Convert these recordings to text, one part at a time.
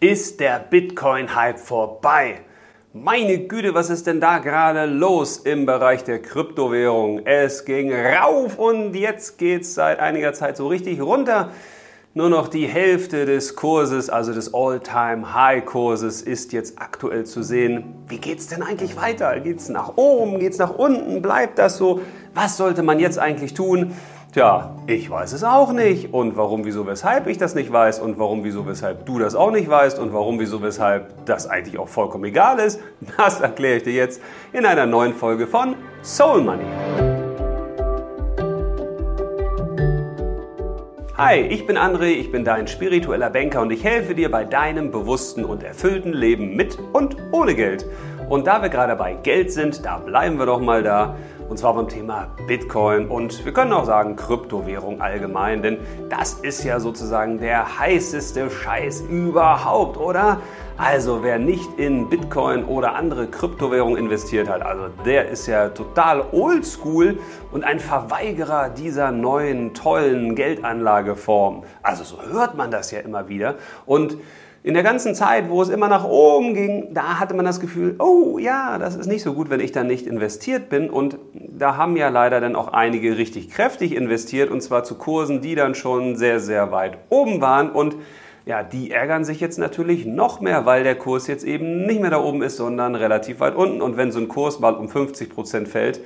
Ist der Bitcoin-Hype vorbei? Meine Güte, was ist denn da gerade los im Bereich der Kryptowährung? Es ging rauf und jetzt geht es seit einiger Zeit so richtig runter. Nur noch die Hälfte des Kurses, also des All-Time-High-Kurses, ist jetzt aktuell zu sehen. Wie geht es denn eigentlich weiter? Geht es nach oben? Geht es nach unten? Bleibt das so? Was sollte man jetzt eigentlich tun? Tja, ich weiß es auch nicht. Und warum, wieso, weshalb ich das nicht weiß und warum, wieso, weshalb du das auch nicht weißt und warum, wieso, weshalb das eigentlich auch vollkommen egal ist, das erkläre ich dir jetzt in einer neuen Folge von Soul Money. Hi, ich bin André, ich bin dein spiritueller Banker und ich helfe dir bei deinem bewussten und erfüllten Leben mit und ohne Geld. Und da wir gerade bei Geld sind, da bleiben wir doch mal da. Und zwar beim Thema Bitcoin und wir können auch sagen Kryptowährung allgemein, denn das ist ja sozusagen der heißeste Scheiß überhaupt, oder? Also wer nicht in Bitcoin oder andere Kryptowährungen investiert hat, also der ist ja total oldschool und ein Verweigerer dieser neuen tollen Geldanlageform. Also so hört man das ja immer wieder und in der ganzen Zeit, wo es immer nach oben ging, da hatte man das Gefühl, oh ja, das ist nicht so gut, wenn ich dann nicht investiert bin. Und da haben ja leider dann auch einige richtig kräftig investiert und zwar zu Kursen, die dann schon sehr, sehr weit oben waren. Und ja, die ärgern sich jetzt natürlich noch mehr, weil der Kurs jetzt eben nicht mehr da oben ist, sondern relativ weit unten. Und wenn so ein Kurs mal um 50 Prozent fällt,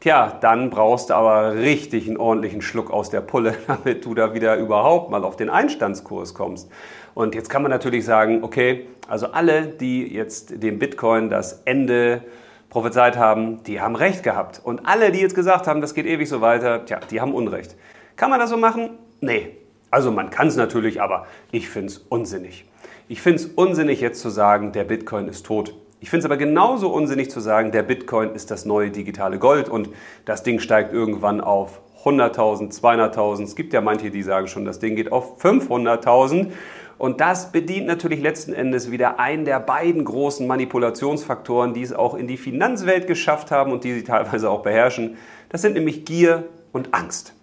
Tja, dann brauchst du aber richtig einen ordentlichen Schluck aus der Pulle, damit du da wieder überhaupt mal auf den Einstandskurs kommst. Und jetzt kann man natürlich sagen, okay, also alle, die jetzt dem Bitcoin das Ende prophezeit haben, die haben recht gehabt. Und alle, die jetzt gesagt haben, das geht ewig so weiter, tja, die haben Unrecht. Kann man das so machen? Nee. Also man kann es natürlich, aber ich finde es unsinnig. Ich finde es unsinnig jetzt zu sagen, der Bitcoin ist tot. Ich finde es aber genauso unsinnig zu sagen, der Bitcoin ist das neue digitale Gold und das Ding steigt irgendwann auf 100.000, 200.000. Es gibt ja manche, die sagen schon, das Ding geht auf 500.000. Und das bedient natürlich letzten Endes wieder einen der beiden großen Manipulationsfaktoren, die es auch in die Finanzwelt geschafft haben und die sie teilweise auch beherrschen. Das sind nämlich Gier und Angst.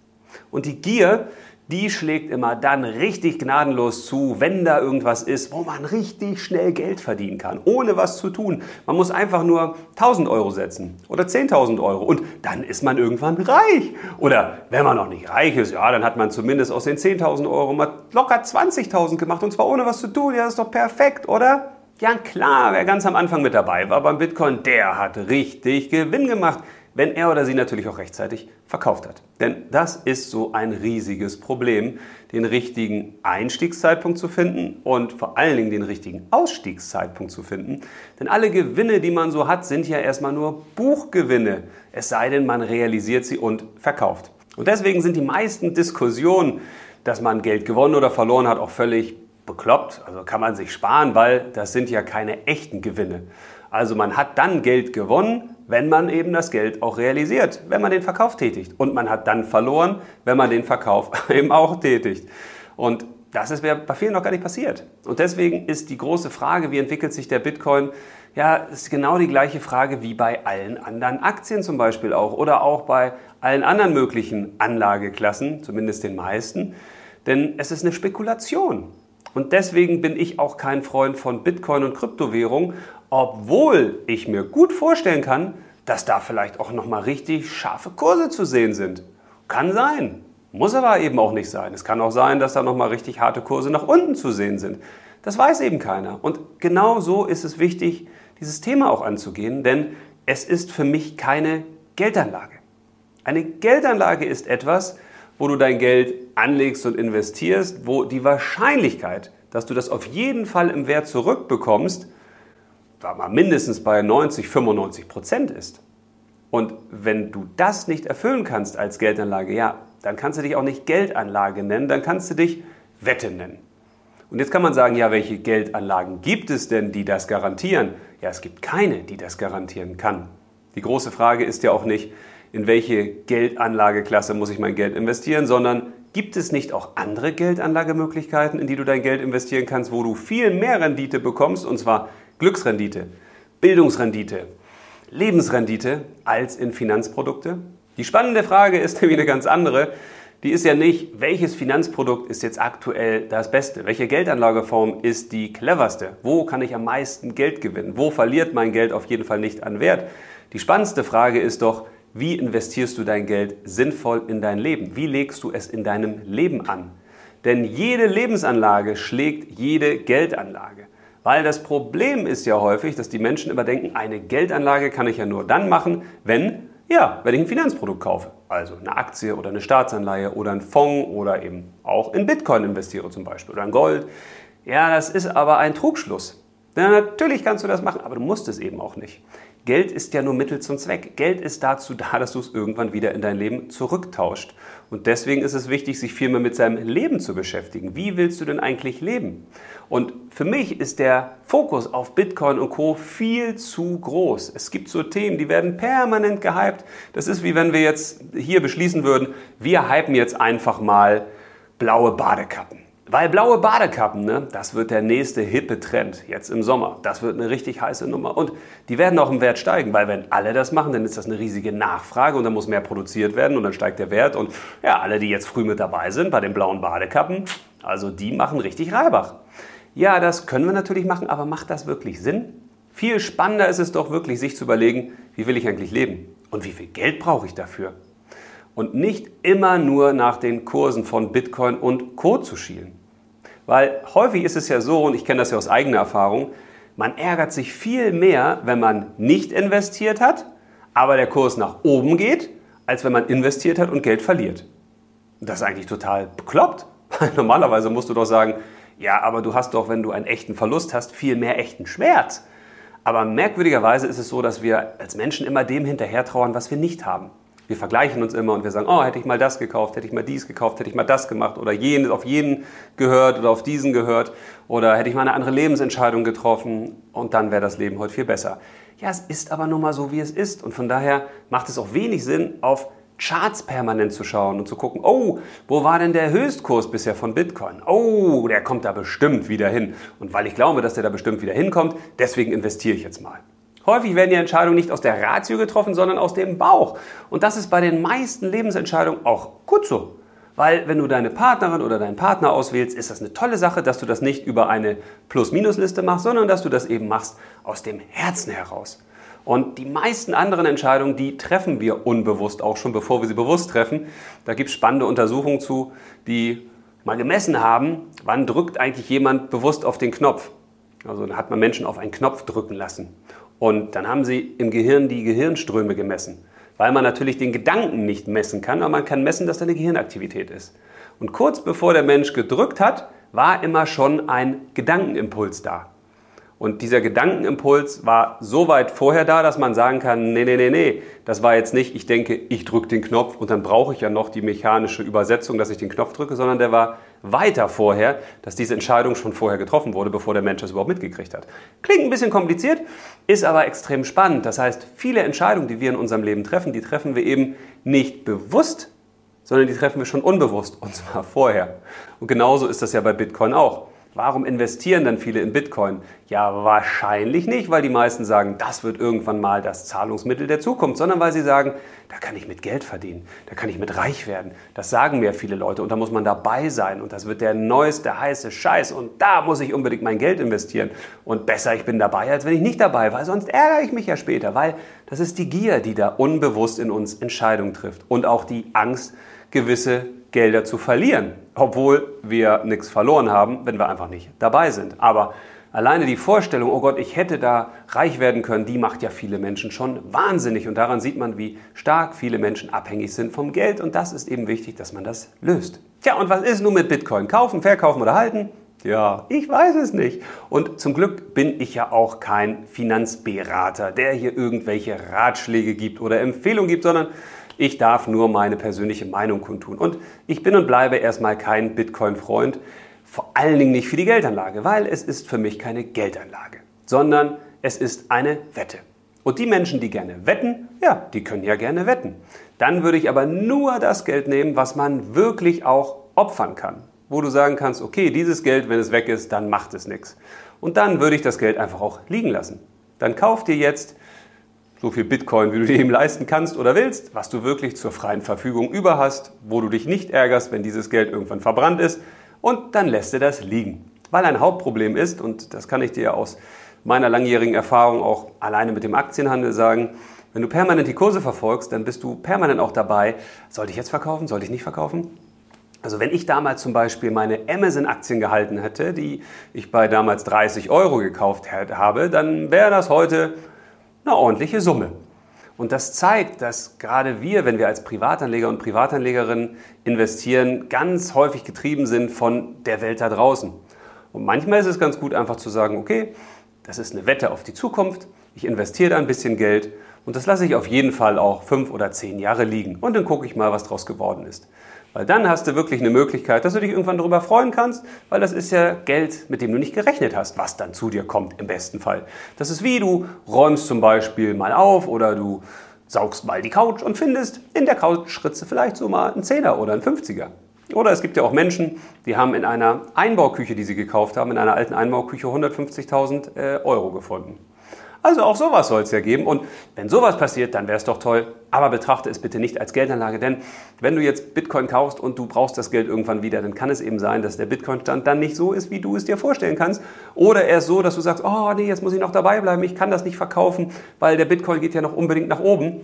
Und die Gier, die schlägt immer dann richtig gnadenlos zu, wenn da irgendwas ist, wo man richtig schnell Geld verdienen kann, ohne was zu tun. Man muss einfach nur 1000 Euro setzen oder 10.000 Euro und dann ist man irgendwann reich. Oder wenn man noch nicht reich ist, ja, dann hat man zumindest aus den 10.000 Euro mal locker 20.000 gemacht und zwar ohne was zu tun. Ja, das ist doch perfekt, oder? Ja klar, wer ganz am Anfang mit dabei war beim Bitcoin, der hat richtig Gewinn gemacht wenn er oder sie natürlich auch rechtzeitig verkauft hat. Denn das ist so ein riesiges Problem, den richtigen Einstiegszeitpunkt zu finden und vor allen Dingen den richtigen Ausstiegszeitpunkt zu finden. Denn alle Gewinne, die man so hat, sind ja erstmal nur Buchgewinne, es sei denn, man realisiert sie und verkauft. Und deswegen sind die meisten Diskussionen, dass man Geld gewonnen oder verloren hat, auch völlig bekloppt. Also kann man sich sparen, weil das sind ja keine echten Gewinne. Also man hat dann Geld gewonnen, wenn man eben das Geld auch realisiert, wenn man den Verkauf tätigt. Und man hat dann verloren, wenn man den Verkauf eben auch tätigt. Und das ist bei vielen noch gar nicht passiert. Und deswegen ist die große Frage, wie entwickelt sich der Bitcoin, ja, ist genau die gleiche Frage wie bei allen anderen Aktien zum Beispiel auch oder auch bei allen anderen möglichen Anlageklassen, zumindest den meisten. Denn es ist eine Spekulation. Und deswegen bin ich auch kein Freund von Bitcoin und Kryptowährung, obwohl ich mir gut vorstellen kann, dass da vielleicht auch noch mal richtig scharfe Kurse zu sehen sind. Kann sein, muss aber eben auch nicht sein. Es kann auch sein, dass da noch mal richtig harte Kurse nach unten zu sehen sind. Das weiß eben keiner. Und genau so ist es wichtig, dieses Thema auch anzugehen, denn es ist für mich keine Geldanlage. Eine Geldanlage ist etwas, wo du dein Geld anlegst und investierst, wo die Wahrscheinlichkeit, dass du das auf jeden Fall im Wert zurückbekommst, mal mindestens bei 90, 95 Prozent ist. Und wenn du das nicht erfüllen kannst als Geldanlage, ja, dann kannst du dich auch nicht Geldanlage nennen, dann kannst du dich Wette nennen. Und jetzt kann man sagen, ja, welche Geldanlagen gibt es denn, die das garantieren? Ja, es gibt keine, die das garantieren kann. Die große Frage ist ja auch nicht, in welche Geldanlageklasse muss ich mein Geld investieren, sondern gibt es nicht auch andere Geldanlagemöglichkeiten, in die du dein Geld investieren kannst, wo du viel mehr Rendite bekommst, und zwar Glücksrendite, Bildungsrendite, Lebensrendite als in Finanzprodukte? Die spannende Frage ist nämlich eine ganz andere, die ist ja nicht, welches Finanzprodukt ist jetzt aktuell das Beste? Welche Geldanlageform ist die cleverste? Wo kann ich am meisten Geld gewinnen? Wo verliert mein Geld auf jeden Fall nicht an Wert? Die spannendste Frage ist doch, wie investierst du dein Geld sinnvoll in dein Leben? Wie legst du es in deinem Leben an? Denn jede Lebensanlage schlägt jede Geldanlage. Weil das Problem ist ja häufig, dass die Menschen immer denken, eine Geldanlage kann ich ja nur dann machen, wenn ja, wenn ich ein Finanzprodukt kaufe, also eine Aktie oder eine Staatsanleihe oder einen Fonds oder eben auch in Bitcoin investiere zum Beispiel oder in Gold. Ja, das ist aber ein Trugschluss. Ja, natürlich kannst du das machen, aber du musst es eben auch nicht. Geld ist ja nur Mittel zum Zweck. Geld ist dazu da, dass du es irgendwann wieder in dein Leben zurücktauscht. Und deswegen ist es wichtig, sich viel mehr mit seinem Leben zu beschäftigen. Wie willst du denn eigentlich leben? Und für mich ist der Fokus auf Bitcoin und Co. viel zu groß. Es gibt so Themen, die werden permanent gehypt. Das ist wie wenn wir jetzt hier beschließen würden, wir hypen jetzt einfach mal blaue Badekappen. Weil blaue Badekappen, ne, das wird der nächste hippe Trend jetzt im Sommer. Das wird eine richtig heiße Nummer. Und die werden auch im Wert steigen, weil wenn alle das machen, dann ist das eine riesige Nachfrage und dann muss mehr produziert werden und dann steigt der Wert. Und ja, alle, die jetzt früh mit dabei sind bei den blauen Badekappen, also die machen richtig Reibach. Ja, das können wir natürlich machen, aber macht das wirklich Sinn? Viel spannender ist es doch wirklich, sich zu überlegen, wie will ich eigentlich leben und wie viel Geld brauche ich dafür? und nicht immer nur nach den Kursen von Bitcoin und Co. zu schielen. Weil häufig ist es ja so, und ich kenne das ja aus eigener Erfahrung, man ärgert sich viel mehr, wenn man nicht investiert hat, aber der Kurs nach oben geht, als wenn man investiert hat und Geld verliert. Das ist eigentlich total bekloppt. Normalerweise musst du doch sagen, ja, aber du hast doch, wenn du einen echten Verlust hast, viel mehr echten Schmerz. Aber merkwürdigerweise ist es so, dass wir als Menschen immer dem hinterher trauern, was wir nicht haben. Wir vergleichen uns immer und wir sagen, oh, hätte ich mal das gekauft, hätte ich mal dies gekauft, hätte ich mal das gemacht oder jenes, auf jeden gehört oder auf diesen gehört oder hätte ich mal eine andere Lebensentscheidung getroffen und dann wäre das Leben heute viel besser. Ja, es ist aber nun mal so, wie es ist und von daher macht es auch wenig Sinn, auf Charts permanent zu schauen und zu gucken, oh, wo war denn der Höchstkurs bisher von Bitcoin? Oh, der kommt da bestimmt wieder hin. Und weil ich glaube, dass der da bestimmt wieder hinkommt, deswegen investiere ich jetzt mal. Häufig werden die Entscheidungen nicht aus der Ratio getroffen, sondern aus dem Bauch. Und das ist bei den meisten Lebensentscheidungen auch gut so. Weil wenn du deine Partnerin oder deinen Partner auswählst, ist das eine tolle Sache, dass du das nicht über eine Plus-Minus-Liste machst, sondern dass du das eben machst aus dem Herzen heraus. Und die meisten anderen Entscheidungen, die treffen wir unbewusst auch schon, bevor wir sie bewusst treffen. Da gibt es spannende Untersuchungen zu, die mal gemessen haben, wann drückt eigentlich jemand bewusst auf den Knopf. Also da hat man Menschen auf einen Knopf drücken lassen. Und dann haben sie im Gehirn die Gehirnströme gemessen, weil man natürlich den Gedanken nicht messen kann, aber man kann messen, dass da eine Gehirnaktivität ist. Und kurz bevor der Mensch gedrückt hat, war immer schon ein Gedankenimpuls da. Und dieser Gedankenimpuls war so weit vorher da, dass man sagen kann, nee, nee, nee, nee, das war jetzt nicht, ich denke, ich drücke den Knopf und dann brauche ich ja noch die mechanische Übersetzung, dass ich den Knopf drücke, sondern der war weiter vorher, dass diese Entscheidung schon vorher getroffen wurde, bevor der Mensch das überhaupt mitgekriegt hat. Klingt ein bisschen kompliziert, ist aber extrem spannend. Das heißt, viele Entscheidungen, die wir in unserem Leben treffen, die treffen wir eben nicht bewusst, sondern die treffen wir schon unbewusst und zwar vorher. Und genauso ist das ja bei Bitcoin auch. Warum investieren dann viele in Bitcoin? Ja, wahrscheinlich nicht, weil die meisten sagen, das wird irgendwann mal das Zahlungsmittel der Zukunft, sondern weil sie sagen, da kann ich mit Geld verdienen, da kann ich mit reich werden. Das sagen mir viele Leute und da muss man dabei sein und das wird der neueste heiße Scheiß und da muss ich unbedingt mein Geld investieren. Und besser, ich bin dabei, als wenn ich nicht dabei, weil sonst ärgere ich mich ja später, weil das ist die Gier, die da unbewusst in uns Entscheidungen trifft und auch die Angst, gewisse Gelder zu verlieren, obwohl wir nichts verloren haben, wenn wir einfach nicht dabei sind. Aber alleine die Vorstellung, oh Gott, ich hätte da reich werden können, die macht ja viele Menschen schon wahnsinnig. Und daran sieht man, wie stark viele Menschen abhängig sind vom Geld. Und das ist eben wichtig, dass man das löst. Tja, und was ist nun mit Bitcoin? Kaufen, verkaufen oder halten? Ja, ich weiß es nicht. Und zum Glück bin ich ja auch kein Finanzberater, der hier irgendwelche Ratschläge gibt oder Empfehlungen gibt, sondern ich darf nur meine persönliche Meinung kundtun. Und ich bin und bleibe erstmal kein Bitcoin-Freund, vor allen Dingen nicht für die Geldanlage, weil es ist für mich keine Geldanlage, sondern es ist eine Wette. Und die Menschen, die gerne wetten, ja, die können ja gerne wetten. Dann würde ich aber nur das Geld nehmen, was man wirklich auch opfern kann. Wo du sagen kannst, okay, dieses Geld, wenn es weg ist, dann macht es nichts. Und dann würde ich das Geld einfach auch liegen lassen. Dann kauf dir jetzt so viel Bitcoin, wie du dir eben leisten kannst oder willst, was du wirklich zur freien Verfügung über hast, wo du dich nicht ärgerst, wenn dieses Geld irgendwann verbrannt ist und dann lässt du das liegen. Weil ein Hauptproblem ist, und das kann ich dir aus meiner langjährigen Erfahrung auch alleine mit dem Aktienhandel sagen, wenn du permanent die Kurse verfolgst, dann bist du permanent auch dabei, sollte ich jetzt verkaufen, sollte ich nicht verkaufen? Also wenn ich damals zum Beispiel meine Amazon-Aktien gehalten hätte, die ich bei damals 30 Euro gekauft habe, dann wäre das heute eine ordentliche Summe. Und das zeigt, dass gerade wir, wenn wir als Privatanleger und Privatanlegerinnen investieren, ganz häufig getrieben sind von der Welt da draußen. Und manchmal ist es ganz gut, einfach zu sagen, okay, das ist eine Wette auf die Zukunft, ich investiere da ein bisschen Geld und das lasse ich auf jeden Fall auch fünf oder zehn Jahre liegen. Und dann gucke ich mal, was daraus geworden ist. Weil dann hast du wirklich eine Möglichkeit, dass du dich irgendwann darüber freuen kannst, weil das ist ja Geld, mit dem du nicht gerechnet hast, was dann zu dir kommt im besten Fall. Das ist wie du räumst zum Beispiel mal auf oder du saugst mal die Couch und findest in der Couchritze vielleicht so mal einen Zehner oder einen 50er. Oder es gibt ja auch Menschen, die haben in einer Einbauküche, die sie gekauft haben, in einer alten Einbauküche 150.000 äh, Euro gefunden. Also auch sowas soll es ja geben. Und wenn sowas passiert, dann wäre es doch toll. Aber betrachte es bitte nicht als Geldanlage, denn wenn du jetzt Bitcoin kaufst und du brauchst das Geld irgendwann wieder, dann kann es eben sein, dass der Bitcoin-Stand dann nicht so ist, wie du es dir vorstellen kannst. Oder er ist so, dass du sagst, oh nee, jetzt muss ich noch dabei bleiben, ich kann das nicht verkaufen, weil der Bitcoin geht ja noch unbedingt nach oben.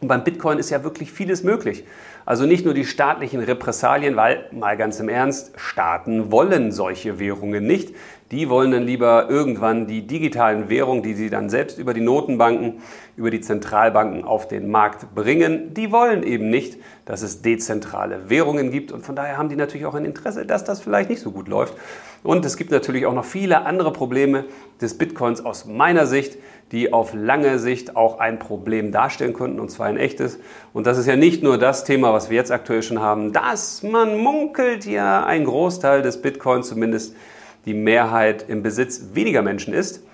Und beim Bitcoin ist ja wirklich vieles möglich. Also nicht nur die staatlichen Repressalien, weil mal ganz im Ernst, Staaten wollen solche Währungen nicht. Die wollen dann lieber irgendwann die digitalen Währungen, die sie dann selbst über die Notenbanken, über die Zentralbanken auf den Markt bringen, die wollen eben nicht, dass es dezentrale Währungen gibt. Und von daher haben die natürlich auch ein Interesse, dass das vielleicht nicht so gut läuft. Und es gibt natürlich auch noch viele andere Probleme des Bitcoins aus meiner Sicht, die auf lange Sicht auch ein Problem darstellen könnten, und zwar ein echtes. Und das ist ja nicht nur das Thema, was wir jetzt aktuell schon haben, dass man munkelt ja ein Großteil des Bitcoins zumindest die Mehrheit im Besitz weniger Menschen ist.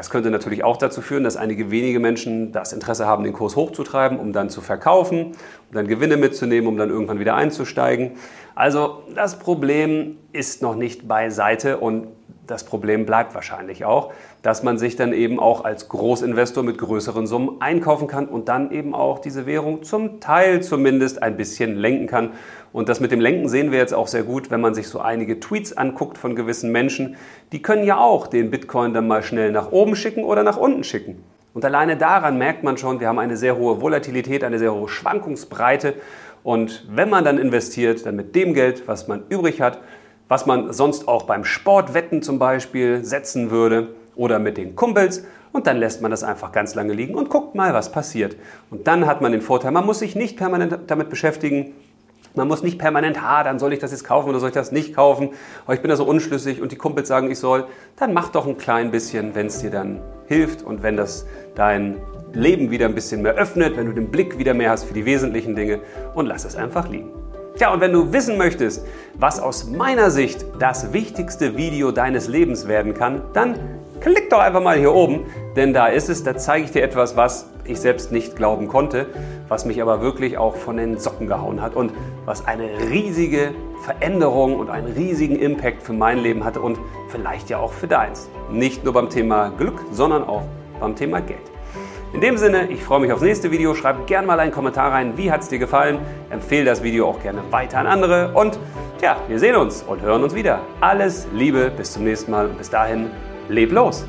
Das könnte natürlich auch dazu führen, dass einige wenige Menschen das Interesse haben, den Kurs hochzutreiben, um dann zu verkaufen, um dann Gewinne mitzunehmen, um dann irgendwann wieder einzusteigen. Also das Problem ist noch nicht beiseite und das Problem bleibt wahrscheinlich auch, dass man sich dann eben auch als Großinvestor mit größeren Summen einkaufen kann und dann eben auch diese Währung zum Teil zumindest ein bisschen lenken kann. Und das mit dem Lenken sehen wir jetzt auch sehr gut, wenn man sich so einige Tweets anguckt von gewissen Menschen. Die können ja auch den Bitcoin dann mal schnell nach oben schicken oder nach unten schicken. Und alleine daran merkt man schon, wir haben eine sehr hohe Volatilität, eine sehr hohe Schwankungsbreite. Und wenn man dann investiert, dann mit dem Geld, was man übrig hat, was man sonst auch beim Sportwetten zum Beispiel setzen würde oder mit den Kumpels und dann lässt man das einfach ganz lange liegen und guckt mal, was passiert. Und dann hat man den Vorteil, man muss sich nicht permanent damit beschäftigen, man muss nicht permanent hadern, soll ich das jetzt kaufen oder soll ich das nicht kaufen? Aber ich bin da so unschlüssig und die Kumpels sagen, ich soll. Dann mach doch ein klein bisschen, wenn es dir dann hilft und wenn das dein Leben wieder ein bisschen mehr öffnet, wenn du den Blick wieder mehr hast für die wesentlichen Dinge und lass es einfach liegen. Tja, und wenn du wissen möchtest, was aus meiner Sicht das wichtigste Video deines Lebens werden kann, dann klick doch einfach mal hier oben, denn da ist es, da zeige ich dir etwas, was ich selbst nicht glauben konnte, was mich aber wirklich auch von den Socken gehauen hat und was eine riesige Veränderung und einen riesigen Impact für mein Leben hatte und vielleicht ja auch für deins. Nicht nur beim Thema Glück, sondern auch beim Thema Geld. In dem Sinne, ich freue mich aufs nächste Video. Schreib gerne mal einen Kommentar rein, wie hat es dir gefallen. Empfehle das Video auch gerne weiter an andere. Und ja, wir sehen uns und hören uns wieder. Alles Liebe, bis zum nächsten Mal und bis dahin, leb los!